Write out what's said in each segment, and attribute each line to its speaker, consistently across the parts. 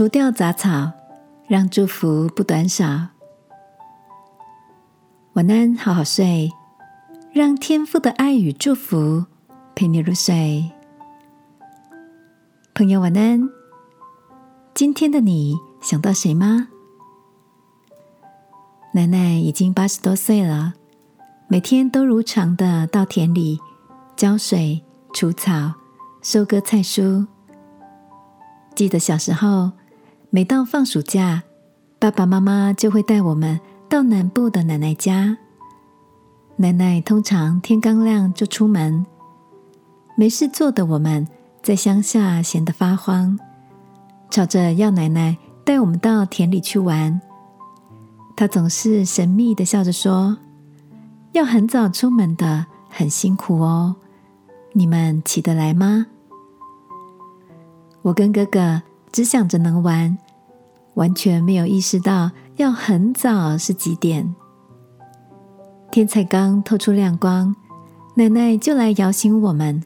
Speaker 1: 除掉杂草，让祝福不短少。晚安，好好睡，让天父的爱与祝福陪你入睡。朋友，晚安。今天的你想到谁吗？奶奶已经八十多岁了，每天都如常的到田里浇水、除草、收割菜蔬。记得小时候。每到放暑假，爸爸妈妈就会带我们到南部的奶奶家。奶奶通常天刚亮就出门，没事做的我们在乡下闲得发慌，吵着要奶奶带我们到田里去玩。她总是神秘的笑着说：“要很早出门的，很辛苦哦，你们起得来吗？”我跟哥哥。只想着能玩，完全没有意识到要很早是几点。天才刚透出亮光，奶奶就来摇醒我们。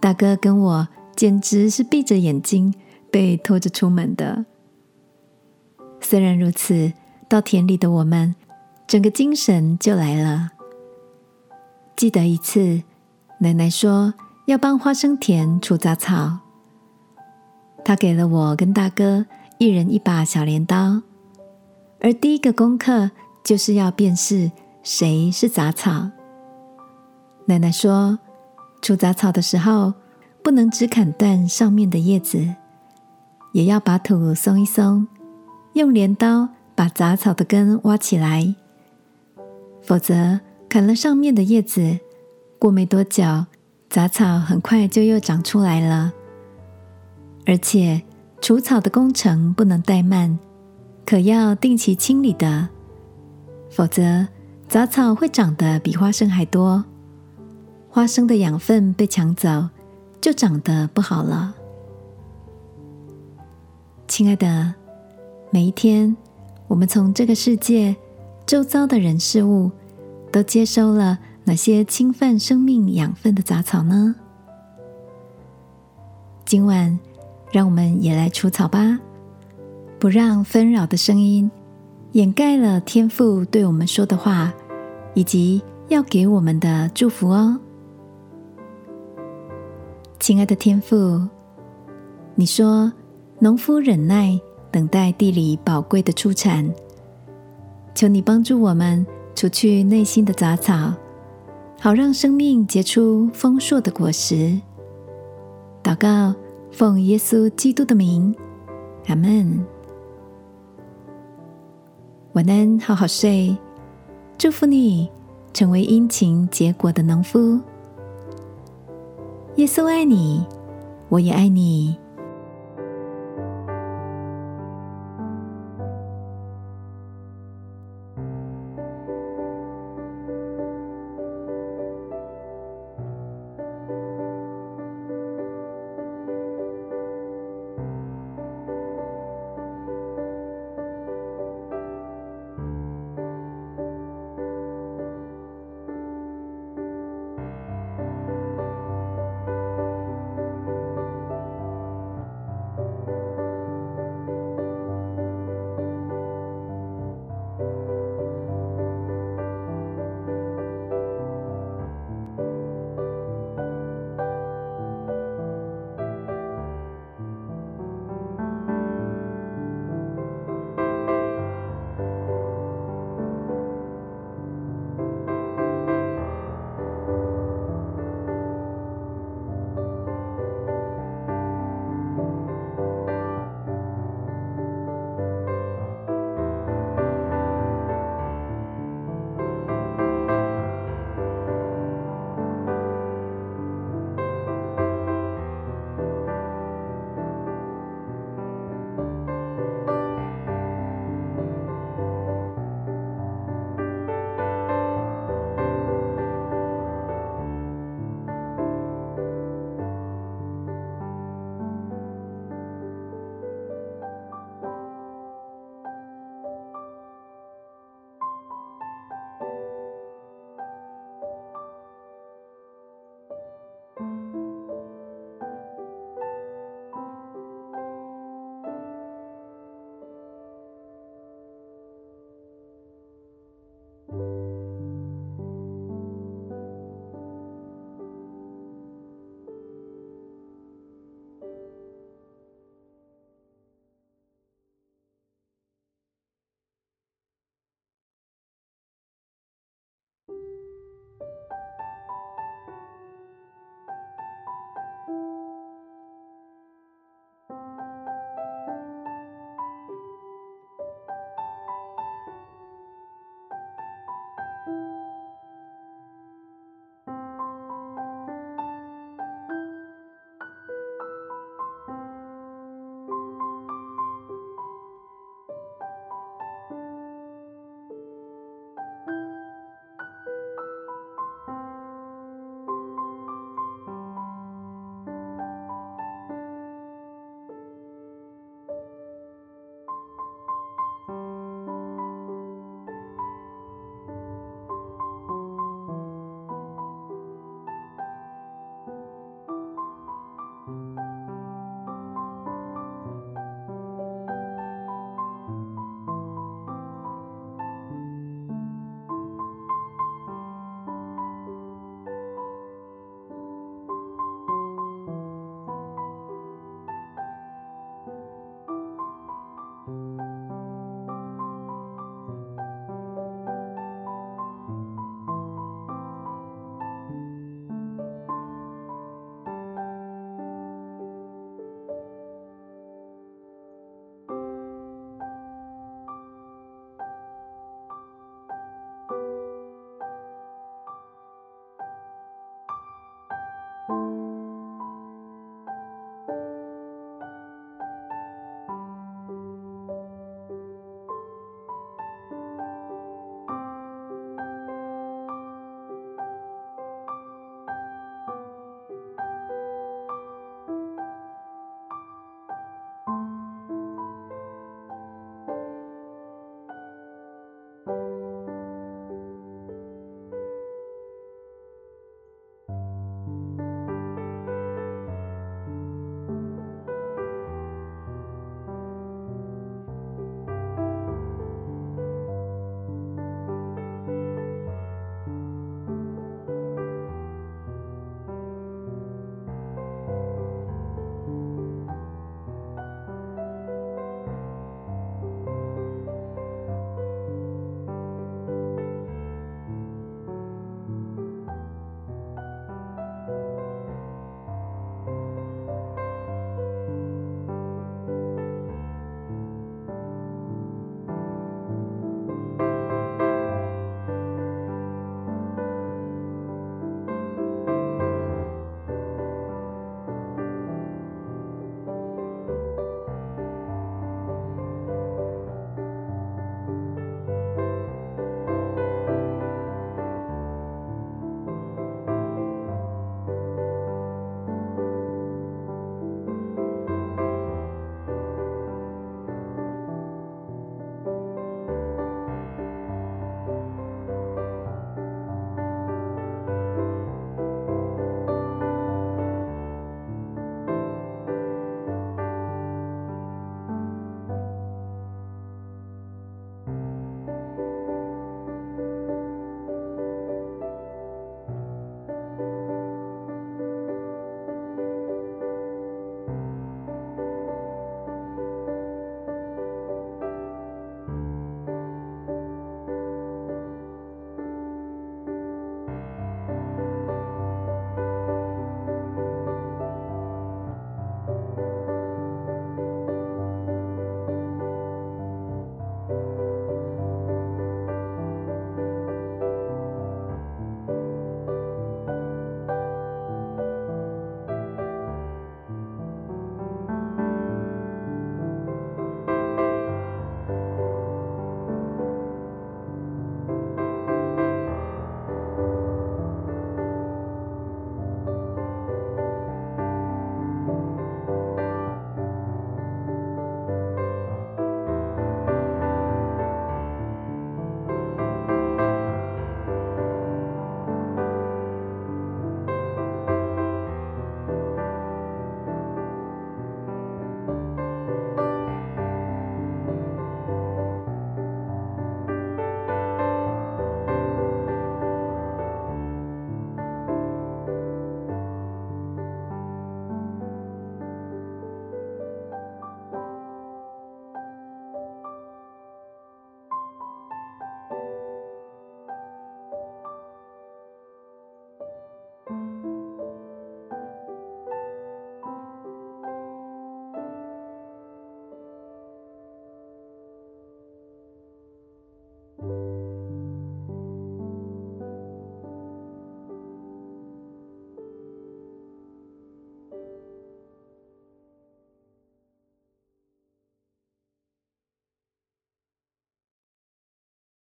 Speaker 1: 大哥跟我简直是闭着眼睛被拖着出门的。虽然如此，到田里的我们整个精神就来了。记得一次，奶奶说要帮花生田除杂草。他给了我跟大哥一人一把小镰刀，而第一个功课就是要辨识谁是杂草。奶奶说，除杂草的时候，不能只砍断上面的叶子，也要把土松一松，用镰刀把杂草的根挖起来，否则砍了上面的叶子，过没多久，杂草很快就又长出来了。而且除草的工程不能怠慢，可要定期清理的，否则杂草会长得比花生还多，花生的养分被抢走，就长得不好了。亲爱的，每一天，我们从这个世界周遭的人事物，都接收了哪些侵犯生命养分的杂草呢？今晚。让我们也来除草吧，不让纷扰的声音掩盖了天父对我们说的话，以及要给我们的祝福哦。亲爱的天父，你说农夫忍耐等待地里宝贵的出产，求你帮助我们除去内心的杂草，好让生命结出丰硕的果实。祷告。奉耶稣基督的名，阿门。晚安，好好睡。祝福你成为殷勤结果的农夫。耶稣爱你，我也爱你。